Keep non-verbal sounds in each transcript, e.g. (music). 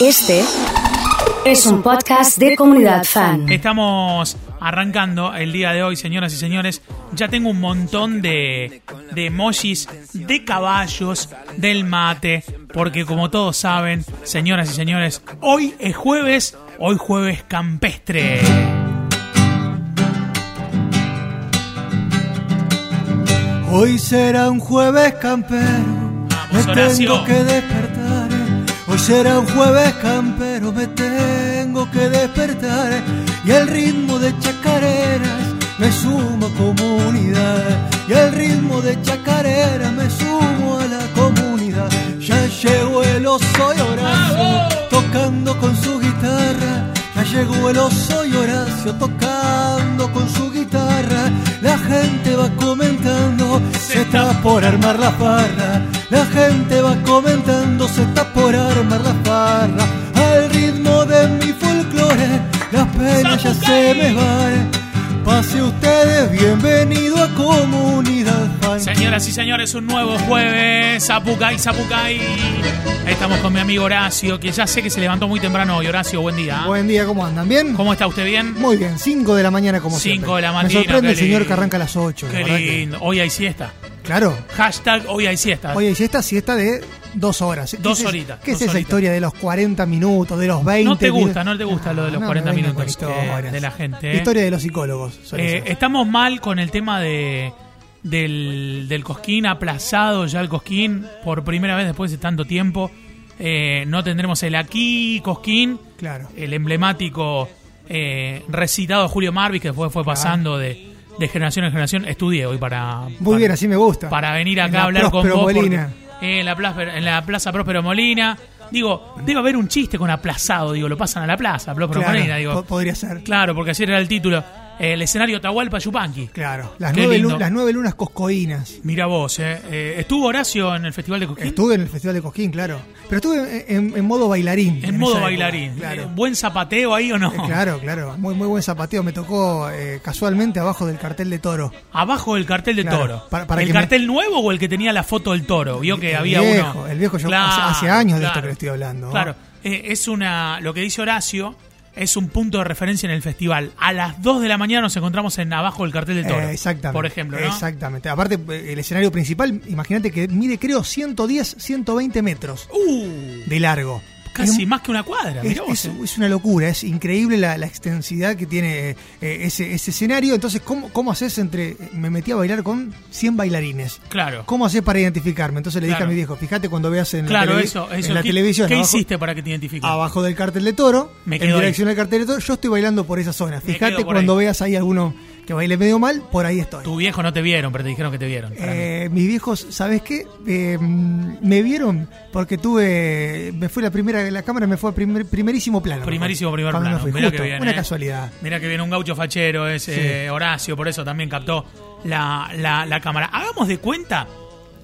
Este es un podcast de comunidad fan. Estamos arrancando el día de hoy, señoras y señores. Ya tengo un montón de, de emojis de caballos, del mate, porque como todos saben, señoras y señores, hoy es jueves, hoy jueves campestre. Hoy será un jueves campero, me tengo que despertar. Será un jueves campero, me tengo que despertar. Y el ritmo de chacareras me sumo a comunidad. Y el ritmo de chacareras me sumo a la comunidad. Ya llegó el oso y Horacio tocando con su guitarra. Ya llegó el oso y Horacio tocando con su guitarra. La gente va comentando, se está por armar la farra. La gente va comentando, se está por armar ya se me van. Pase ustedes, bienvenido a Comunidad Fan. Señoras y señores, un nuevo jueves. Zapucay, Zapucay. Estamos con mi amigo Horacio, que ya sé que se levantó muy temprano hoy. Horacio, buen día. Buen día, ¿cómo andan? ¿Bien? ¿Cómo está usted bien? Muy bien, 5 de la mañana como Cinco siempre. de la Me mañana, sorprende qué el señor que arranca a las 8. Qué lindo. Hoy hay siesta. Claro. Hashtag hoy hay siesta. Oye, y esta siesta de dos horas. ¿Qué Dos es- horitas, ¿Qué es esa horitas. historia de los 40 minutos, de los 20? no te gusta, no te gusta lo de los No, 40 me vengan minutos eh, de la gente. Eh. historia de los psicólogos. Eh, estamos mal con el tema de del, del Cosquín, aplazado ya el Cosquín por primera vez después de tanto tiempo. Eh, no tendremos el aquí Cosquín, Claro. el emblemático eh, recitado de Julio Marvis que fue, fue pasando de, de generación en generación. Estudié hoy para, Muy para- bien, así me gusta. para venir En acá a hablar con vos. porque- Molina. eh, en, la plaza, en la Plaza Próspero Molina. Digo, debe haber un chiste con aplazado, digo, lo pasan a la plaza, Próspero Claro, Molina, digo. po- podría ser. Claro, porque ayer era el título. El escenario Tahualpa Yupanqui. Claro. Las Qué nueve, lindo. lu- las nueve lunas coscoínas. Mira vos, eh. Eh, ¿Estuvo Horacio en el Festival de Cosquín? Estuve en el Festival de Cosquín, claro. Pero estuve en, en- en modo bailarín. en modo época, bailarín. Claro. Eh, ¿Buen zapateo ahí o no? Eh, Claro, claro. Muy, muy buen zapateo. Me tocó eh, casualmente abajo del cartel de toro. Abajo del cartel de Claro, toro. para- para ¿El me- cartel nuevo o el que tenía la foto del toro? Vio que El había viejo, uno. el viejo, yo Claro, hace- hace años de esto que le estoy hablando. Claro. Es una. Lo que dice Horacio es un punto de referencia en el festival. A las 2 de la mañana nos encontramos en abajo del cartel de toro. Eh, exactamente. Por ejemplo, ¿no? Exactamente. Aparte, eh, el escenario principal, imagínate que mide, creo, 110, 120 metros Uh, de largo. Casi más que una cuadra. Es, vos, es- eh. es una locura, es increíble la, la extensidad que tiene eh, ese, ese escenario. Entonces, ¿cómo, ¿cómo haces entre.? Me metí a bailar con 100 bailarines. Claro. ¿Cómo haces para identificarme? Entonces le dije Claro. a mi viejo, fíjate cuando veas en Claro, la, televi- eso. eso. en la ¿Qué, televisión. ¿Qué abajo, hiciste para que te identifiquen? abajo del cartel de toro, Me en quedo ahí. dirección al cartel de toro, yo estoy bailando por esa zona. Fíjate cuando ahí. veas ahí alguno que baile medio mal, por ahí estoy. Tu viejo no te vieron, pero te dijeron que te vieron. Eh, mis viejos, ¿sabes qué? Eh, me vieron porque tuve, me fue la primera, la cámara me fue a primer- primerísimo plano. Primerísimo primer plano. me fui, Mirá justo, que bien, una eh. casualidad. Mira que viene un gaucho fachero, es eh, Horacio, por eso también captó la, la- la cámara. Hagamos de cuenta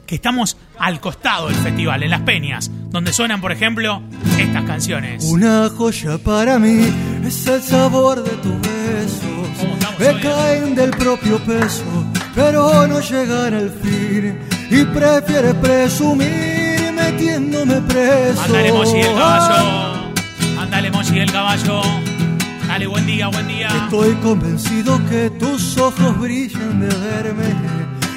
que estamos al costado del festival, en Las Peñas, donde suenan, por ejemplo, estas canciones. Una joya para mí es el sabor de tus besos. ¿Cómo estamos Me caen del propio peso, pero no llegan al fin. Y prefieres presumir metiéndome preso. Ándale, Mochi el caballo. Ándale, Mochi el caballo. Dale, buen día, buen día. Estoy convencido que tus ojos brillan de verme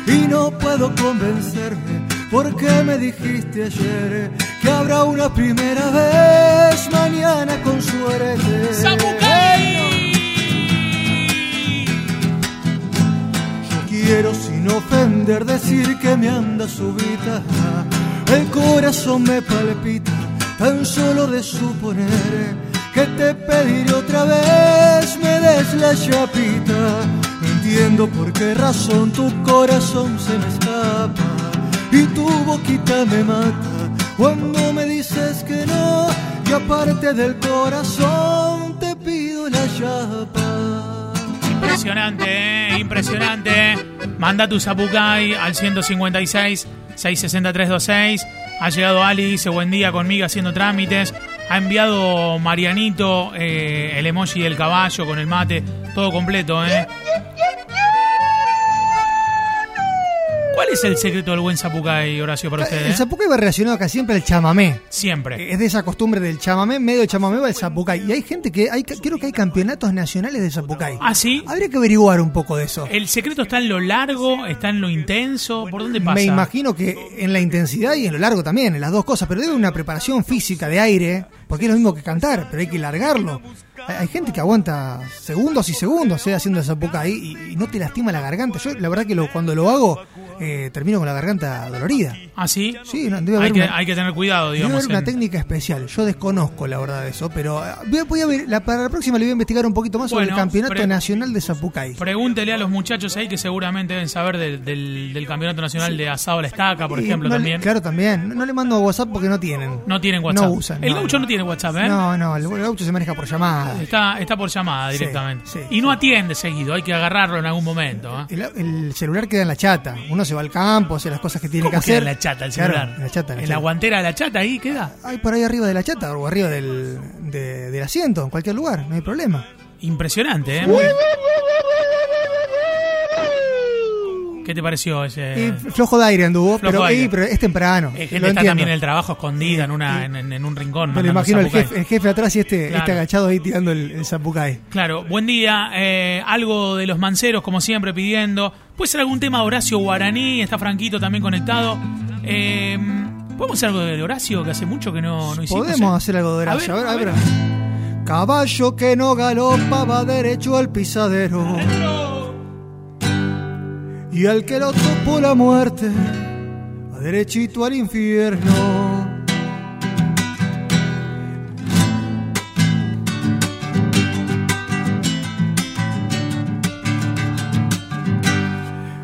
y no puedo convencerme porque me dijiste ayer que habrá una primera vez mañana con suerte. ¡Zapucay! Quiero sin ofender decir que me anda subita, el corazón me palpita tan solo de suponer que te pediré otra vez me des la chapita. No entiendo por qué razón tu corazón se me escapa y tu boquita me mata cuando me dices que no y aparte del corazón te pido la chapa. Impresionante, eh, impresionante. Manda tu Zapucay al 156 66326. Ha llegado Ali, dice buen día conmigo haciendo trámites. Ha enviado Marianito eh, el emoji del caballo con el mate. Todo completo, ¿eh? ¿Cuál es el secreto del buen zapucay, Horacio, para usted? El eh? zapucay va relacionado casi siempre al chamamé. Siempre. Es de esa costumbre del chamamé, medio chamamé va el zapucay. Y hay gente que, hay, creo que hay campeonatos nacionales de zapucay. ¿Ah, sí? Habría que averiguar un poco de eso. ¿El secreto está en lo largo? ¿Está en lo intenso? ¿Por dónde pasa? Me imagino que en la intensidad y en lo largo también, en las dos cosas, pero debe una preparación física de aire, porque es lo mismo que cantar, pero hay que largarlo. Hay, gente que aguanta segundos y segundos eh, haciendo esa ahí y, y no te lastima la garganta. Yo la verdad que lo, cuando lo hago eh, termino con la garganta dolorida. ¿Ah, sí? Sí, no, debe Hay que, una, hay que tener cuidado, debe digamos. haber una técnica especial. Yo desconozco la verdad de eso, pero eh, voy a, voy a ver, la- para la próxima le voy a investigar un poquito más sobre Bueno, el Campeonato pre- Nacional de Zapucay. Pregúntele a los muchachos ahí que seguramente deben saber del, del- del Campeonato Nacional de Asado a la Estaca, por Y ejemplo, no le- también. Claro, también. No, no le mando WhatsApp porque no tienen. No tienen WhatsApp. No usan. el gaucho no, tiene WhatsApp, ¿eh? No, no, el gaucho se maneja por llamada. Está, está por llamada directamente. sí, y no sí. atiende seguido, hay que agarrarlo en algún momento. ¿eh? El, el celular queda en la chata. Uno se va al campo, hace las cosas que tiene ¿Cómo que queda hacer. en la chata el Claro, celular? en la chata, en la ¿En la guantera de la chata ahí queda? Ay, por ahí arriba de la chata o arriba del, de- del asiento, en cualquier lugar, no hay problema. Impresionante, ¿eh? Muy- ¿Qué te pareció ese...? Flojo de aire anduvo. Flojo pero, aire. pero es temprano. Lo está también en el trabajo escondida en, una, en, en- en un rincón. Me lo imagino el jefe, el jefe atrás y este, Claro. este agachado ahí tirando el, el zapucay. Claro, buen día. eh, algo de los manceros, como siempre, pidiendo. Puede ser algún tema de Horacio Guaraní, está Franquito también conectado. Eh, ¿Podemos hacer algo de Horacio, que hace mucho que no, no hicimos? Podemos hacer algo de Horacio. A ver, ver, a ver. Caballo que no galopa va derecho al pisadero. Y al que lo topó la muerte va derechito al infierno.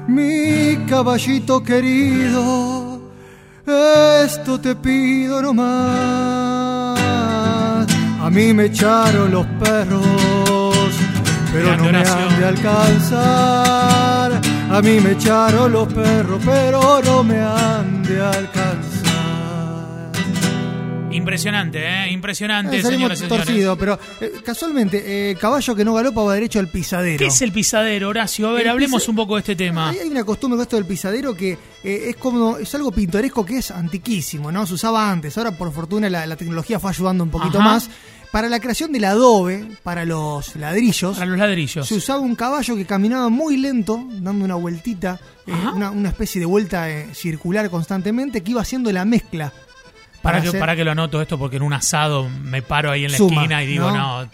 Mi caballito querido, esto te pido nomás. A mí me echaron los perros, pero no me han de alcanzar. A mí me echaron los perros, pero no me han de alcanzar. Impresionante, ¿eh? Impresionante, Eh, señoras y señores. torcidos, pero eh, casualmente, eh, caballo que no galopa va derecho al pisadero. ¿Qué es el pisadero, Horacio? A ver, El hablemos un poco de este tema. Hay, hay una costumbre con esto del pisadero que eh, es como es algo pintoresco que es antiquísimo, ¿no? Se usaba antes. Ahora, por fortuna, la, la tecnología fue ayudando un poquito Ajá. más. Para la creación del adobe, para los ladrillos, Para los ladrillos. se usaba un caballo que caminaba muy lento, dando una vueltita, eh, Ajá. una, una especie de vuelta eh, circular constantemente, que iba haciendo la mezcla. Para que, hacer- para que lo anoto esto, porque en un asado me paro ahí en la Suma, esquina y digo, ¿no? no,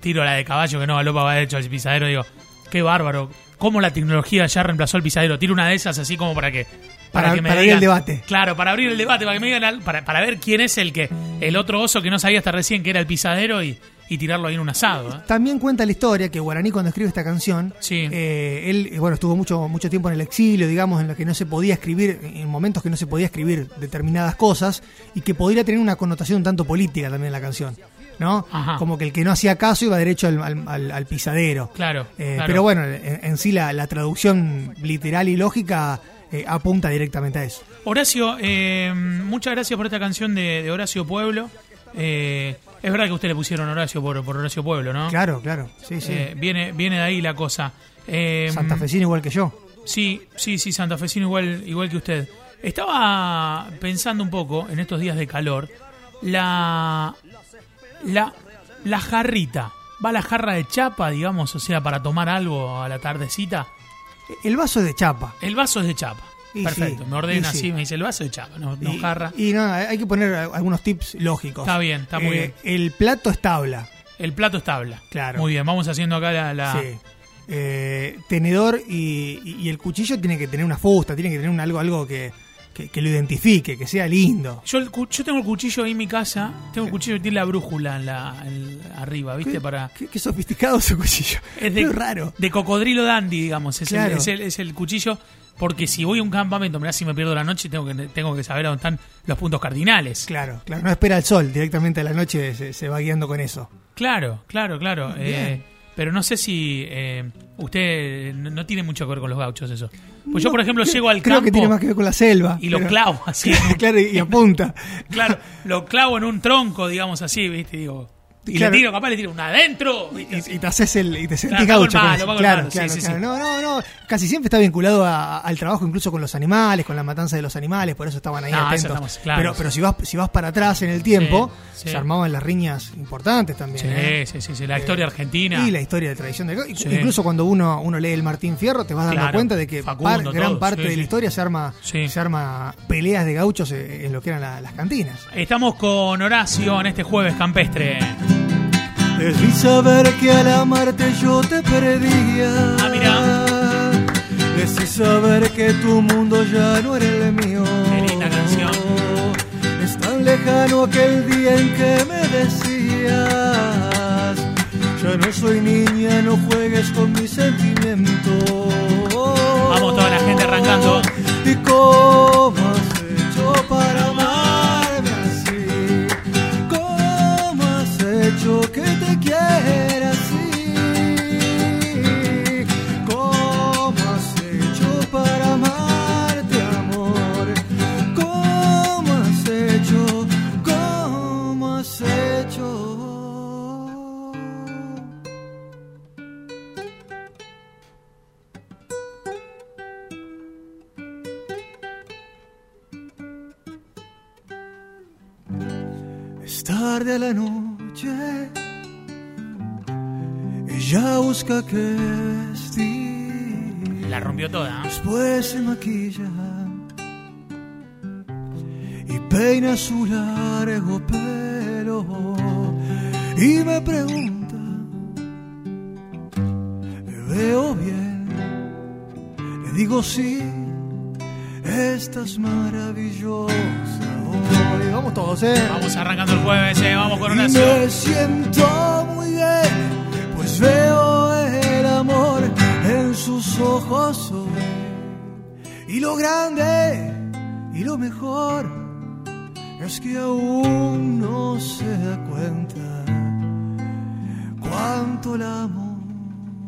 tiro la de caballo que no galopa va derecho al pisadero. Digo, qué bárbaro. ¿Cómo la tecnología ya reemplazó al pisadero? Tiro una de esas así como para que. Para- que me para abrir digan- el debate. Claro, para abrir el debate, para que me digan, al- para, para ver quién es el que. El otro oso que no sabía hasta recién que era el pisadero y, y tirarlo ahí en un asado. ¿eh? También cuenta la historia que Guaraní cuando escribe esta canción, Sí. eh, él bueno estuvo mucho mucho tiempo en el exilio, digamos, en lo que no se podía escribir, en momentos que no se podía escribir determinadas cosas y que podría tener una connotación un tanto política también la canción, ¿no? Ajá. Como que el que no hacía caso iba derecho al, al- al- al pisadero. Claro, Eh, claro. Pero bueno, en, en sí la, la traducción literal y lógica eh, apunta directamente a eso. Horacio, eh, muchas gracias por esta canción de, de Horacio Pueblo. Eh, es verdad que usted le pusieron Horacio por, por Horacio Pueblo, ¿no? Claro, claro, sí, sí. Eh, viene, viene de ahí la cosa. Eh, Santafesino igual que yo. Sí, sí, sí, santafesino igual, igual que usted. Estaba pensando un poco en estos días de calor. La. La. La jarrita. ¿Va la jarra de chapa, digamos? O sea, para tomar algo a la tardecita. El vaso es de chapa. El vaso es de chapa. Y Perfecto. sí, me ordena y sí. así, me dice el vaso de chapa, no, no y, jarra. y no, hay que poner algunos tips lógicos. Está bien, está muy Eh, El plato es tabla. El plato es tabla. Claro. Muy bien, vamos haciendo acá la. la- Sí. Eh, tenedor y, y- y el cuchillo tiene que tener una fusta, tiene que tener un algo, algo que, que- que lo identifique, que sea lindo. Yo, el yo tengo el cuchillo ahí en mi casa. Tengo el cuchillo que tiene la brújula en la, en- arriba, ¿viste? ¿Qué, Para. qué- qué sofisticado ese cuchillo. Es de, raro. de cocodrilo dandy, digamos. Es, Claro. el, es, el, es el cuchillo. Porque si voy a un campamento, mirá, si me pierdo la noche, tengo que, tengo que saber dónde están los puntos cardinales. Claro, claro. No espera el sol, directamente a la noche se, se va guiando con eso. Claro, claro, claro. Eh, pero no sé si eh, usted no, no tiene mucho que ver con los gauchos eso. Pues yo, por ejemplo, creo- llego al Creo campo que tiene más que ver con la selva. y lo clavo así. (laughs) claro, y apunta. claro, lo clavo en un tronco, digamos así, ¿viste? Digo, Y Claro. le tiro, capaz le tiro una adentro. Y, te haces el y te sentís Claro, gaucho. claro, sí, claro, sí, claro. sí. No, no, no. Casi siempre está vinculado a- al trabajo incluso con los animales, con la matanza de los animales, por eso estaban ahí No, atentos. estamos pero, pero si vas, si vas para atrás en el tiempo, se armaban las riñas importantes también. Sí, ¿eh? sí, sí, sí, la historia argentina. Y la historia de tradición del gaucho. Sí. Incluso cuando uno, uno lee el Martín Fierro, te vas dando cuenta de que Facundo, par- gran todo, parte de la historia se arma, se arma peleas de gauchos eh, en lo que eran la- las cantinas. Estamos con Horacio en este jueves campestre. Debí saber que al amarte yo te perdía. Ah, mira. Debí saber que tu mundo ya no era el mío. Qué linda canción. Es tan lejano aquel día en que me decías. Ya no soy niña, no juegues con mis sentimientos. Vamos, toda la gente arrancando. ¿Y cómo La rompió toda. ¿eh? Después se maquilla y peina su largo pelo y me pregunta, ¿me veo bien? Le digo sí, estás maravillosa hoy. Vamos todos, ¿eh? Vamos arrancando el jueves, eh. Vamos con Horacio. me siento muy bien, pues veo Y lo grande y lo mejor es que aún no se da cuenta cuánto la amo.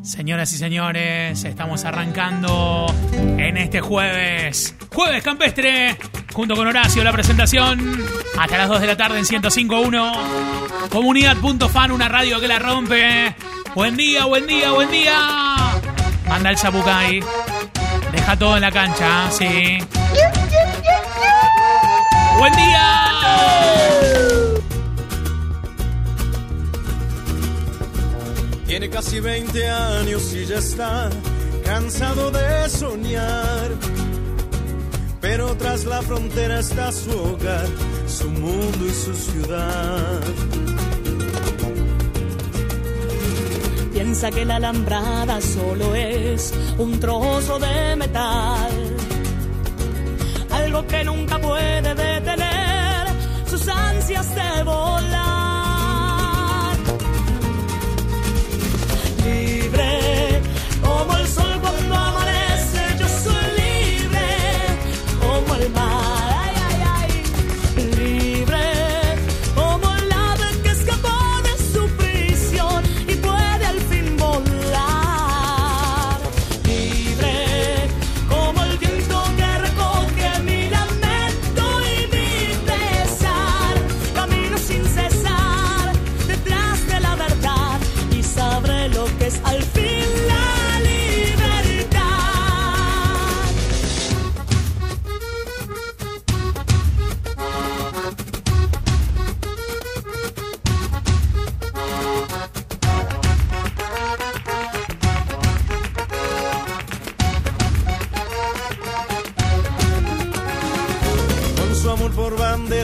Señoras y señores, estamos arrancando en este jueves. Jueves campestre, junto con Horacio, la presentación. Hasta las 2 de la tarde en 105.1. Comunidad.fan, una radio que la rompe. Buen día, buen día, buen día. Manda el Zapucay. Deja todo en la cancha, sí. Buen día. Tiene casi 20 años y ya está cansado de soñar. Pero tras la frontera está su hogar, su mundo y su ciudad. Piensa que la alambrada solo es un trozo de metal. Algo que nunca puede detener sus ansias de volar.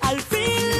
Al fin